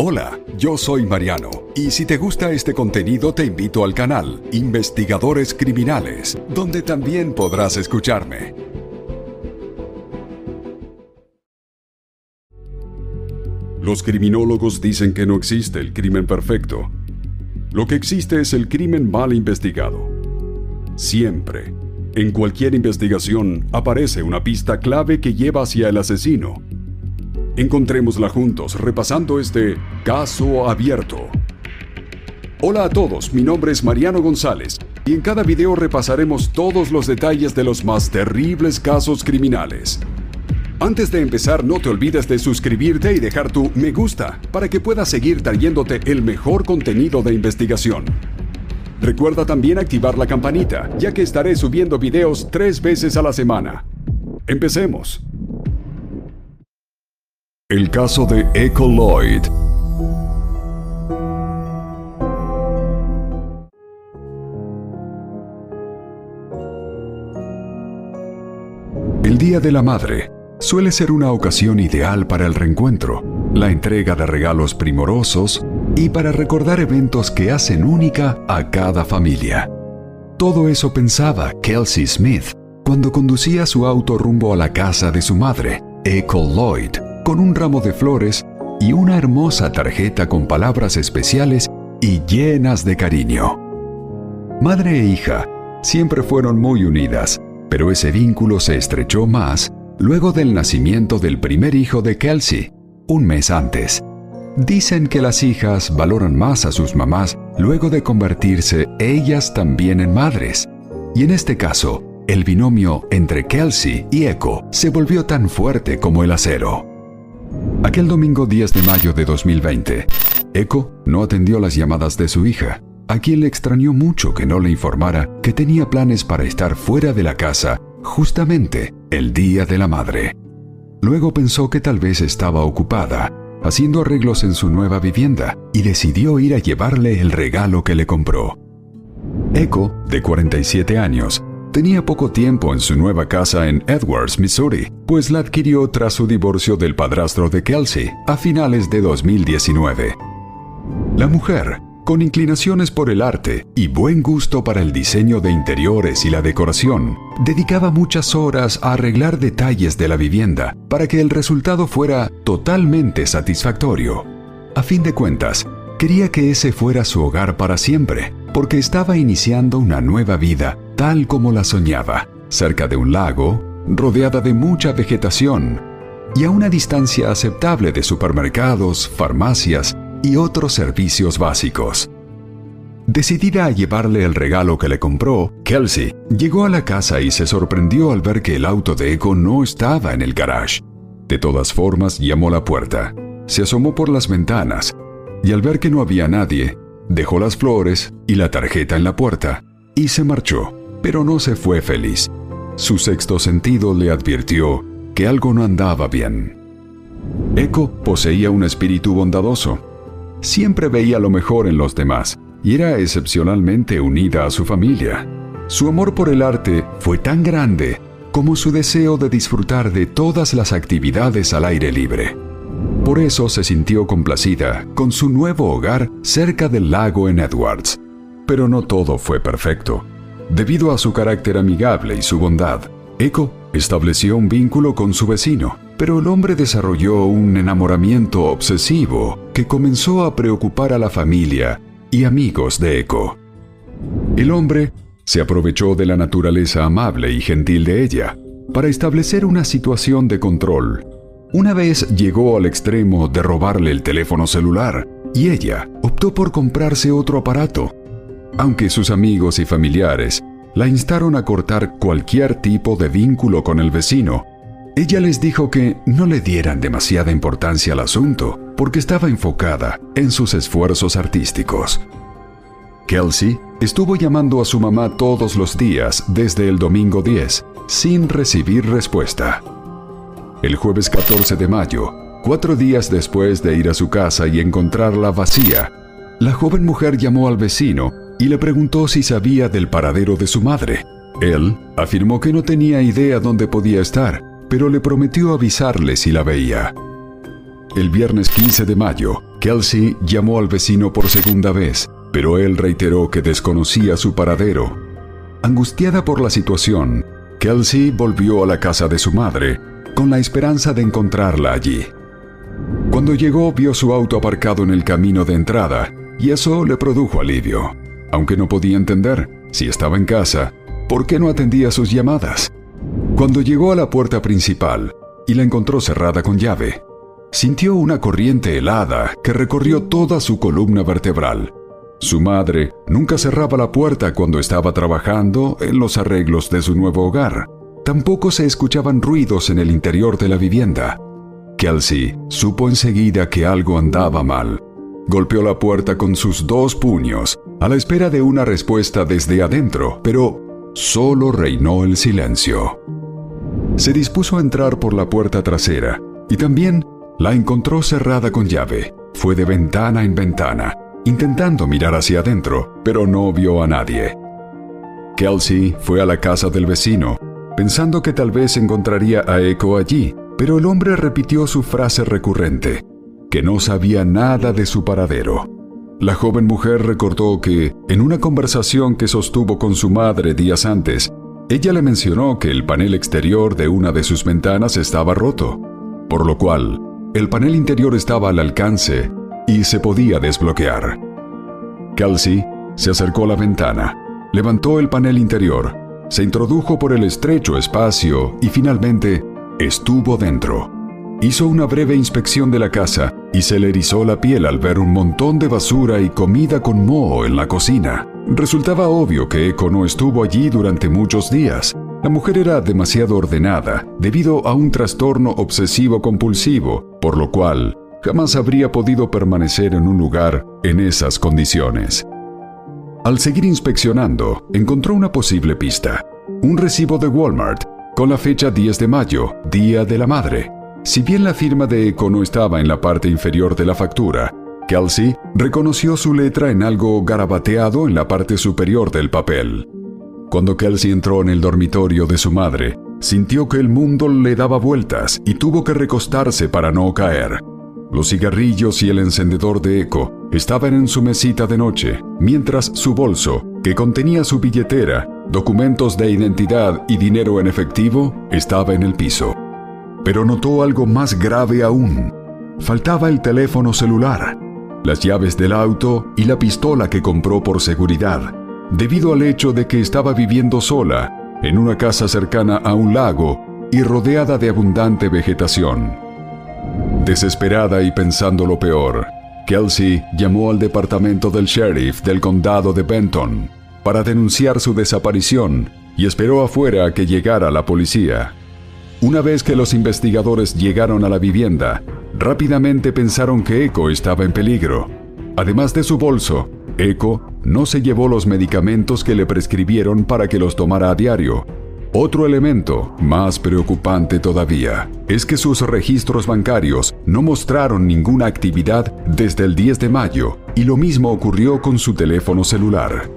Hola, yo soy Mariano y si te gusta este contenido te invito al canal Investigadores Criminales, donde también podrás escucharme. Los criminólogos dicen que no existe el crimen perfecto. Lo que existe es el crimen mal investigado. Siempre, en cualquier investigación, aparece una pista clave que lleva hacia el asesino Encontrémosla juntos repasando este caso abierto. Hola a todos, mi nombre es Mariano González y en cada video repasaremos todos los detalles de los más terribles casos criminales. Antes de empezar, no te olvides de suscribirte y dejar tu me gusta para que puedas seguir trayéndote el mejor contenido de investigación. Recuerda también activar la campanita, ya que estaré subiendo videos tres veces a la semana. Empecemos. El caso de Echo Lloyd. El Día de la Madre suele ser una ocasión ideal para el reencuentro, la entrega de regalos primorosos y para recordar eventos que hacen única a cada familia. Todo eso pensaba Kelsey Smith cuando conducía su auto rumbo a la casa de su madre, Echo Lloyd con un ramo de flores y una hermosa tarjeta con palabras especiales y llenas de cariño. Madre e hija siempre fueron muy unidas, pero ese vínculo se estrechó más luego del nacimiento del primer hijo de Kelsey, un mes antes. Dicen que las hijas valoran más a sus mamás luego de convertirse ellas también en madres. Y en este caso, el binomio entre Kelsey y Echo se volvió tan fuerte como el acero. Aquel domingo 10 de mayo de 2020, Echo no atendió las llamadas de su hija, a quien le extrañó mucho que no le informara que tenía planes para estar fuera de la casa justamente el Día de la Madre. Luego pensó que tal vez estaba ocupada, haciendo arreglos en su nueva vivienda, y decidió ir a llevarle el regalo que le compró. Echo, de 47 años, Tenía poco tiempo en su nueva casa en Edwards, Missouri, pues la adquirió tras su divorcio del padrastro de Kelsey a finales de 2019. La mujer, con inclinaciones por el arte y buen gusto para el diseño de interiores y la decoración, dedicaba muchas horas a arreglar detalles de la vivienda para que el resultado fuera totalmente satisfactorio. A fin de cuentas, quería que ese fuera su hogar para siempre, porque estaba iniciando una nueva vida tal como la soñaba, cerca de un lago, rodeada de mucha vegetación y a una distancia aceptable de supermercados, farmacias y otros servicios básicos. Decidida a llevarle el regalo que le compró, Kelsey llegó a la casa y se sorprendió al ver que el auto de Echo no estaba en el garage. De todas formas, llamó a la puerta, se asomó por las ventanas y al ver que no había nadie, dejó las flores y la tarjeta en la puerta y se marchó pero no se fue feliz. Su sexto sentido le advirtió que algo no andaba bien. Echo poseía un espíritu bondadoso. Siempre veía lo mejor en los demás y era excepcionalmente unida a su familia. Su amor por el arte fue tan grande como su deseo de disfrutar de todas las actividades al aire libre. Por eso se sintió complacida con su nuevo hogar cerca del lago en Edwards. Pero no todo fue perfecto. Debido a su carácter amigable y su bondad, Echo estableció un vínculo con su vecino, pero el hombre desarrolló un enamoramiento obsesivo que comenzó a preocupar a la familia y amigos de Echo. El hombre se aprovechó de la naturaleza amable y gentil de ella para establecer una situación de control. Una vez llegó al extremo de robarle el teléfono celular y ella optó por comprarse otro aparato aunque sus amigos y familiares la instaron a cortar cualquier tipo de vínculo con el vecino. Ella les dijo que no le dieran demasiada importancia al asunto porque estaba enfocada en sus esfuerzos artísticos. Kelsey estuvo llamando a su mamá todos los días desde el domingo 10, sin recibir respuesta. El jueves 14 de mayo, cuatro días después de ir a su casa y encontrarla vacía, la joven mujer llamó al vecino y le preguntó si sabía del paradero de su madre. Él afirmó que no tenía idea dónde podía estar, pero le prometió avisarle si la veía. El viernes 15 de mayo, Kelsey llamó al vecino por segunda vez, pero él reiteró que desconocía su paradero. Angustiada por la situación, Kelsey volvió a la casa de su madre, con la esperanza de encontrarla allí. Cuando llegó vio su auto aparcado en el camino de entrada, y eso le produjo alivio aunque no podía entender, si estaba en casa, ¿por qué no atendía sus llamadas? Cuando llegó a la puerta principal y la encontró cerrada con llave, sintió una corriente helada que recorrió toda su columna vertebral. Su madre nunca cerraba la puerta cuando estaba trabajando en los arreglos de su nuevo hogar. Tampoco se escuchaban ruidos en el interior de la vivienda. Kelsey supo enseguida que algo andaba mal. Golpeó la puerta con sus dos puños a la espera de una respuesta desde adentro, pero solo reinó el silencio. Se dispuso a entrar por la puerta trasera y también la encontró cerrada con llave. Fue de ventana en ventana, intentando mirar hacia adentro, pero no vio a nadie. Kelsey fue a la casa del vecino, pensando que tal vez encontraría a Echo allí, pero el hombre repitió su frase recurrente, que no sabía nada de su paradero. La joven mujer recordó que, en una conversación que sostuvo con su madre días antes, ella le mencionó que el panel exterior de una de sus ventanas estaba roto, por lo cual el panel interior estaba al alcance y se podía desbloquear. Kelsey se acercó a la ventana, levantó el panel interior, se introdujo por el estrecho espacio y finalmente estuvo dentro. Hizo una breve inspección de la casa y se le erizó la piel al ver un montón de basura y comida con moho en la cocina. Resultaba obvio que Echo no estuvo allí durante muchos días. La mujer era demasiado ordenada debido a un trastorno obsesivo compulsivo, por lo cual jamás habría podido permanecer en un lugar en esas condiciones. Al seguir inspeccionando, encontró una posible pista. Un recibo de Walmart con la fecha 10 de mayo, Día de la Madre, si bien la firma de Eco no estaba en la parte inferior de la factura, Kelsey reconoció su letra en algo garabateado en la parte superior del papel. Cuando Kelsey entró en el dormitorio de su madre, sintió que el mundo le daba vueltas y tuvo que recostarse para no caer. Los cigarrillos y el encendedor de eco estaban en su mesita de noche, mientras su bolso, que contenía su billetera, documentos de identidad y dinero en efectivo, estaba en el piso. Pero notó algo más grave aún. Faltaba el teléfono celular, las llaves del auto y la pistola que compró por seguridad, debido al hecho de que estaba viviendo sola, en una casa cercana a un lago y rodeada de abundante vegetación. Desesperada y pensando lo peor, Kelsey llamó al departamento del sheriff del condado de Benton para denunciar su desaparición y esperó afuera a que llegara la policía. Una vez que los investigadores llegaron a la vivienda, rápidamente pensaron que Echo estaba en peligro. Además de su bolso, Echo no se llevó los medicamentos que le prescribieron para que los tomara a diario. Otro elemento, más preocupante todavía, es que sus registros bancarios no mostraron ninguna actividad desde el 10 de mayo y lo mismo ocurrió con su teléfono celular.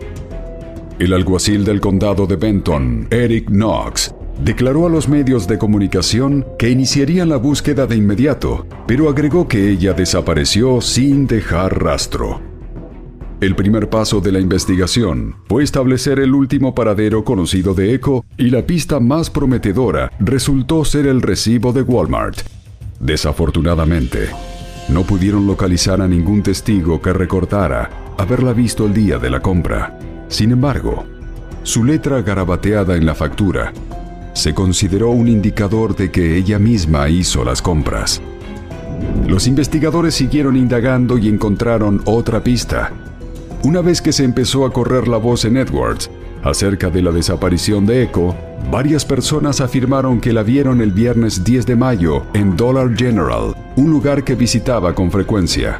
El alguacil del condado de Benton, Eric Knox, declaró a los medios de comunicación que iniciarían la búsqueda de inmediato, pero agregó que ella desapareció sin dejar rastro. El primer paso de la investigación fue establecer el último paradero conocido de Echo y la pista más prometedora resultó ser el recibo de Walmart. Desafortunadamente, no pudieron localizar a ningún testigo que recordara haberla visto el día de la compra. Sin embargo, su letra garabateada en la factura se consideró un indicador de que ella misma hizo las compras. Los investigadores siguieron indagando y encontraron otra pista una vez que se empezó a correr la voz en Edwards acerca de la desaparición de Echo, varias personas afirmaron que la vieron el viernes 10 de mayo en Dollar General, un lugar que visitaba con frecuencia.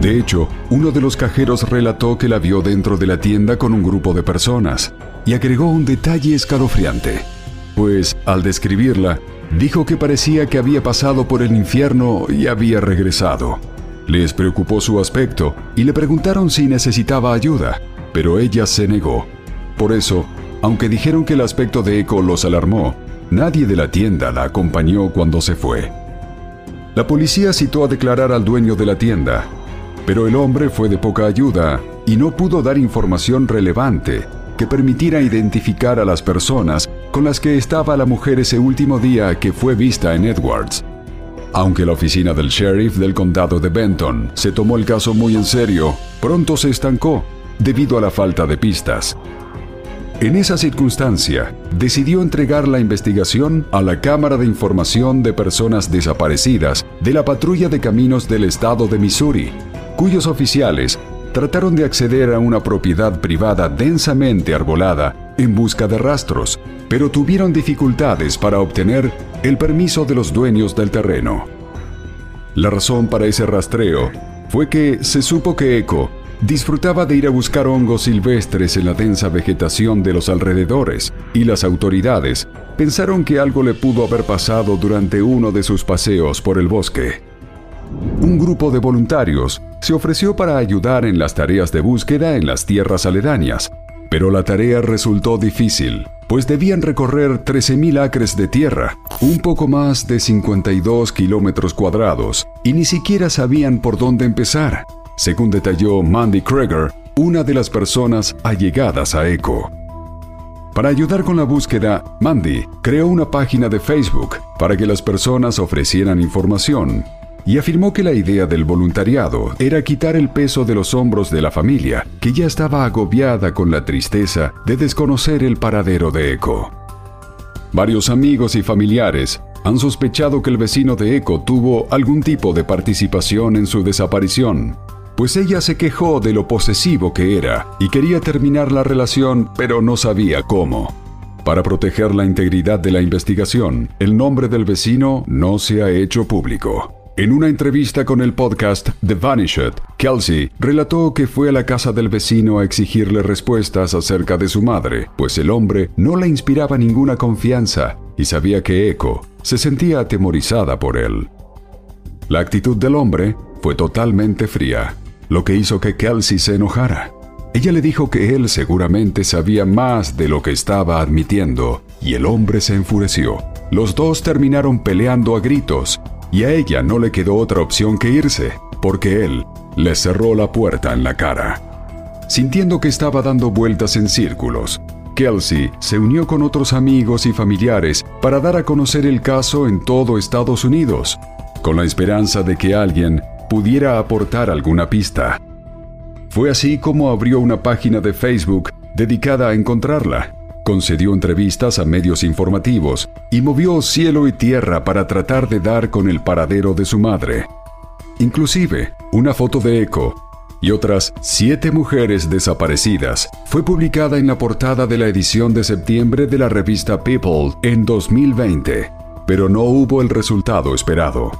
De hecho, uno de los cajeros relató que la vio dentro de la tienda con un grupo de personas y agregó un detalle escalofriante, pues al describirla, dijo que parecía que había pasado por el infierno y había regresado. Les preocupó su aspecto y le preguntaron si necesitaba ayuda, pero ella se negó. Por eso, aunque dijeron que el aspecto de Echo los alarmó, nadie de la tienda la acompañó cuando se fue. La policía citó a declarar al dueño de la tienda, pero el hombre fue de poca ayuda y no pudo dar información relevante que permitiera identificar a las personas con las que estaba la mujer ese último día que fue vista en Edwards. Aunque la oficina del sheriff del condado de Benton se tomó el caso muy en serio, pronto se estancó debido a la falta de pistas. En esa circunstancia, decidió entregar la investigación a la Cámara de Información de Personas Desaparecidas de la Patrulla de Caminos del Estado de Missouri, cuyos oficiales trataron de acceder a una propiedad privada densamente arbolada en busca de rastros, pero tuvieron dificultades para obtener el permiso de los dueños del terreno. La razón para ese rastreo fue que se supo que Echo disfrutaba de ir a buscar hongos silvestres en la densa vegetación de los alrededores, y las autoridades pensaron que algo le pudo haber pasado durante uno de sus paseos por el bosque. Un grupo de voluntarios se ofreció para ayudar en las tareas de búsqueda en las tierras aledañas, pero la tarea resultó difícil, pues debían recorrer 13.000 acres de tierra, un poco más de 52 kilómetros cuadrados, y ni siquiera sabían por dónde empezar, según detalló Mandy Kreger, una de las personas allegadas a ECHO. Para ayudar con la búsqueda, Mandy creó una página de Facebook para que las personas ofrecieran información y afirmó que la idea del voluntariado era quitar el peso de los hombros de la familia, que ya estaba agobiada con la tristeza de desconocer el paradero de Echo. Varios amigos y familiares han sospechado que el vecino de Echo tuvo algún tipo de participación en su desaparición, pues ella se quejó de lo posesivo que era y quería terminar la relación, pero no sabía cómo. Para proteger la integridad de la investigación, el nombre del vecino no se ha hecho público. En una entrevista con el podcast The Vanished, Kelsey relató que fue a la casa del vecino a exigirle respuestas acerca de su madre, pues el hombre no le inspiraba ninguna confianza y sabía que Echo se sentía atemorizada por él. La actitud del hombre fue totalmente fría, lo que hizo que Kelsey se enojara. Ella le dijo que él seguramente sabía más de lo que estaba admitiendo, y el hombre se enfureció. Los dos terminaron peleando a gritos y a ella no le quedó otra opción que irse, porque él le cerró la puerta en la cara. Sintiendo que estaba dando vueltas en círculos, Kelsey se unió con otros amigos y familiares para dar a conocer el caso en todo Estados Unidos, con la esperanza de que alguien pudiera aportar alguna pista. Fue así como abrió una página de Facebook dedicada a encontrarla, concedió entrevistas a medios informativos y movió cielo y tierra para tratar de dar con el paradero de su madre. Inclusive, una foto de Echo y otras siete mujeres desaparecidas fue publicada en la portada de la edición de septiembre de la revista People en 2020, pero no hubo el resultado esperado.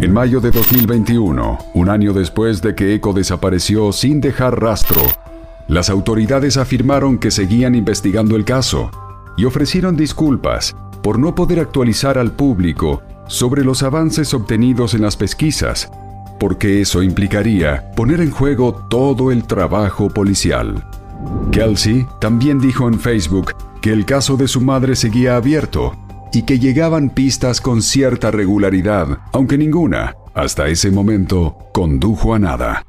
En mayo de 2021, un año después de que Echo desapareció sin dejar rastro, las autoridades afirmaron que seguían investigando el caso y ofrecieron disculpas por no poder actualizar al público sobre los avances obtenidos en las pesquisas, porque eso implicaría poner en juego todo el trabajo policial. Kelsey también dijo en Facebook que el caso de su madre seguía abierto y que llegaban pistas con cierta regularidad, aunque ninguna, hasta ese momento, condujo a nada.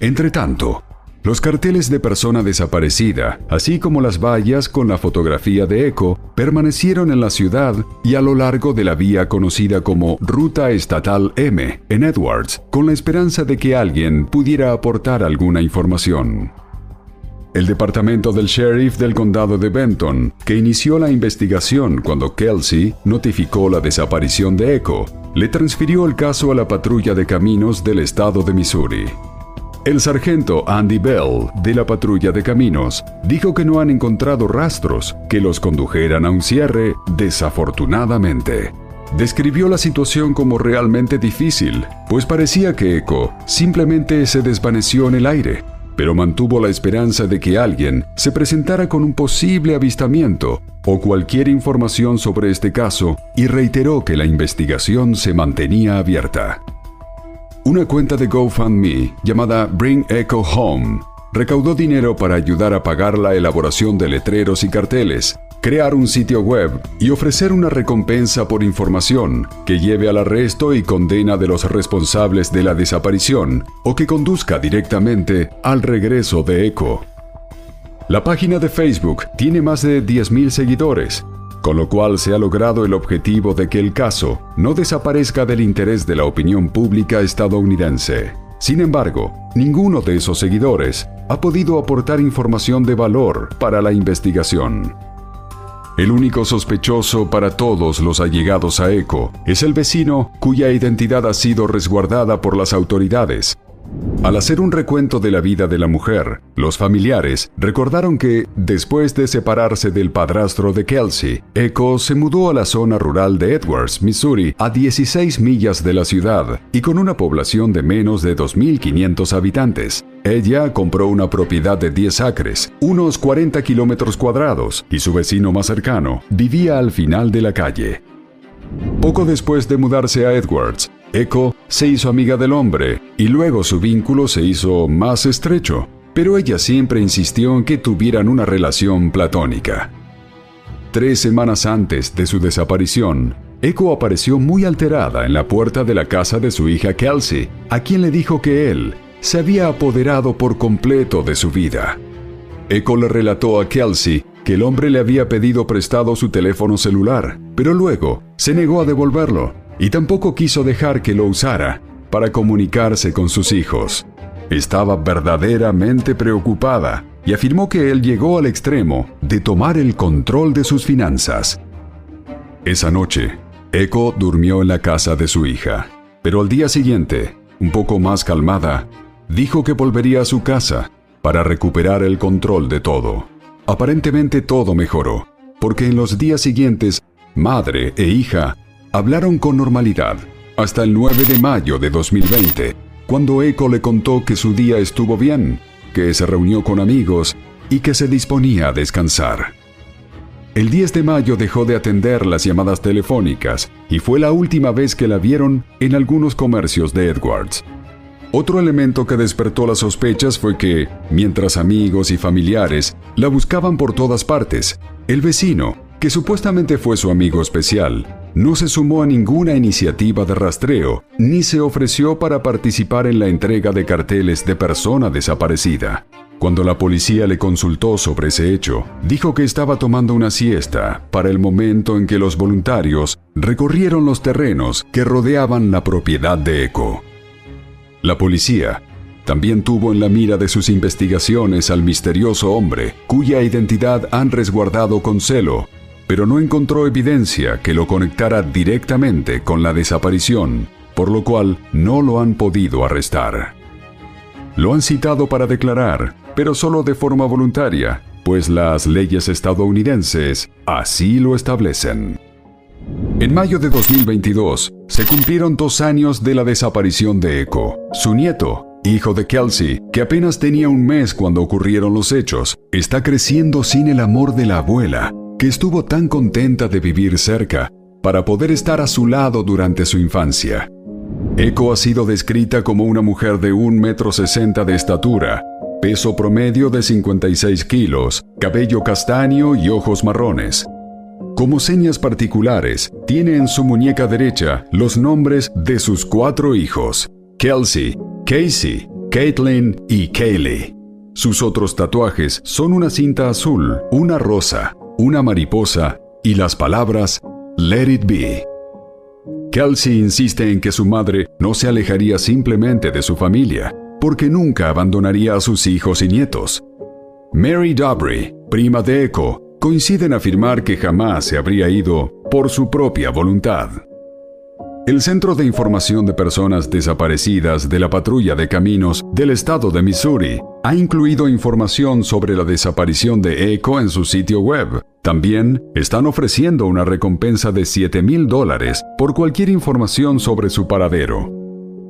Entretanto, los carteles de persona desaparecida, así como las vallas con la fotografía de Echo, permanecieron en la ciudad y a lo largo de la vía conocida como Ruta Estatal M en Edwards, con la esperanza de que alguien pudiera aportar alguna información. El departamento del sheriff del condado de Benton, que inició la investigación cuando Kelsey notificó la desaparición de Echo, le transfirió el caso a la patrulla de caminos del estado de Missouri. El sargento Andy Bell, de la patrulla de caminos, dijo que no han encontrado rastros que los condujeran a un cierre, desafortunadamente. Describió la situación como realmente difícil, pues parecía que Echo simplemente se desvaneció en el aire, pero mantuvo la esperanza de que alguien se presentara con un posible avistamiento o cualquier información sobre este caso y reiteró que la investigación se mantenía abierta. Una cuenta de GoFundMe llamada Bring Echo Home recaudó dinero para ayudar a pagar la elaboración de letreros y carteles, crear un sitio web y ofrecer una recompensa por información que lleve al arresto y condena de los responsables de la desaparición o que conduzca directamente al regreso de Echo. La página de Facebook tiene más de 10.000 seguidores con lo cual se ha logrado el objetivo de que el caso no desaparezca del interés de la opinión pública estadounidense. Sin embargo, ninguno de esos seguidores ha podido aportar información de valor para la investigación. El único sospechoso para todos los allegados a Eco es el vecino cuya identidad ha sido resguardada por las autoridades al hacer un recuento de la vida de la mujer, los familiares recordaron que, después de separarse del padrastro de Kelsey, Echo se mudó a la zona rural de Edwards, Missouri, a 16 millas de la ciudad y con una población de menos de 2.500 habitantes. Ella compró una propiedad de 10 acres, unos 40 kilómetros cuadrados, y su vecino más cercano vivía al final de la calle. Poco después de mudarse a Edwards, Echo se hizo amiga del hombre y luego su vínculo se hizo más estrecho, pero ella siempre insistió en que tuvieran una relación platónica. Tres semanas antes de su desaparición, Echo apareció muy alterada en la puerta de la casa de su hija Kelsey, a quien le dijo que él se había apoderado por completo de su vida. Echo le relató a Kelsey que el hombre le había pedido prestado su teléfono celular, pero luego se negó a devolverlo y tampoco quiso dejar que lo usara para comunicarse con sus hijos. Estaba verdaderamente preocupada y afirmó que él llegó al extremo de tomar el control de sus finanzas. Esa noche, Echo durmió en la casa de su hija, pero al día siguiente, un poco más calmada, dijo que volvería a su casa para recuperar el control de todo. Aparentemente todo mejoró, porque en los días siguientes, madre e hija hablaron con normalidad, hasta el 9 de mayo de 2020, cuando Echo le contó que su día estuvo bien, que se reunió con amigos y que se disponía a descansar. El 10 de mayo dejó de atender las llamadas telefónicas y fue la última vez que la vieron en algunos comercios de Edwards. Otro elemento que despertó las sospechas fue que, mientras amigos y familiares la buscaban por todas partes, el vecino, que supuestamente fue su amigo especial, no se sumó a ninguna iniciativa de rastreo, ni se ofreció para participar en la entrega de carteles de persona desaparecida. Cuando la policía le consultó sobre ese hecho, dijo que estaba tomando una siesta para el momento en que los voluntarios recorrieron los terrenos que rodeaban la propiedad de Eco. La policía también tuvo en la mira de sus investigaciones al misterioso hombre, cuya identidad han resguardado con celo, pero no encontró evidencia que lo conectara directamente con la desaparición, por lo cual no lo han podido arrestar. Lo han citado para declarar, pero solo de forma voluntaria, pues las leyes estadounidenses así lo establecen. En mayo de 2022, se cumplieron dos años de la desaparición de Echo. Su nieto, hijo de Kelsey, que apenas tenía un mes cuando ocurrieron los hechos, está creciendo sin el amor de la abuela, estuvo tan contenta de vivir cerca para poder estar a su lado durante su infancia. Echo ha sido descrita como una mujer de 1,60 metro sesenta de estatura, peso promedio de 56 kilos, cabello castaño y ojos marrones. Como señas particulares, tiene en su muñeca derecha los nombres de sus cuatro hijos, Kelsey, Casey, Caitlin y Kaylee. Sus otros tatuajes son una cinta azul, una rosa, una mariposa y las palabras Let It Be. Kelsey insiste en que su madre no se alejaría simplemente de su familia, porque nunca abandonaría a sus hijos y nietos. Mary Dobry, prima de Echo, coincide en afirmar que jamás se habría ido por su propia voluntad. El Centro de Información de Personas Desaparecidas de la Patrulla de Caminos del Estado de Missouri ha incluido información sobre la desaparición de Echo en su sitio web. También están ofreciendo una recompensa de 7 mil dólares por cualquier información sobre su paradero.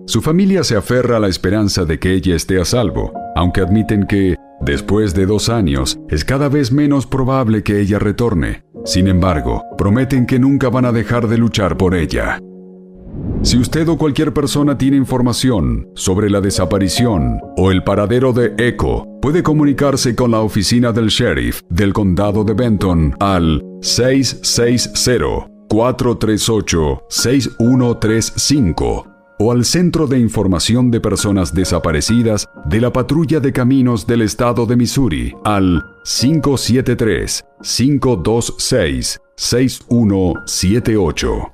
Su familia se aferra a la esperanza de que ella esté a salvo, aunque admiten que, después de dos años, es cada vez menos probable que ella retorne. Sin embargo, prometen que nunca van a dejar de luchar por ella. Si usted o cualquier persona tiene información sobre la desaparición o el paradero de Echo, puede comunicarse con la oficina del sheriff del condado de Benton al 660-438-6135 o al Centro de Información de Personas Desaparecidas de la Patrulla de Caminos del Estado de Missouri al 573-526-6178.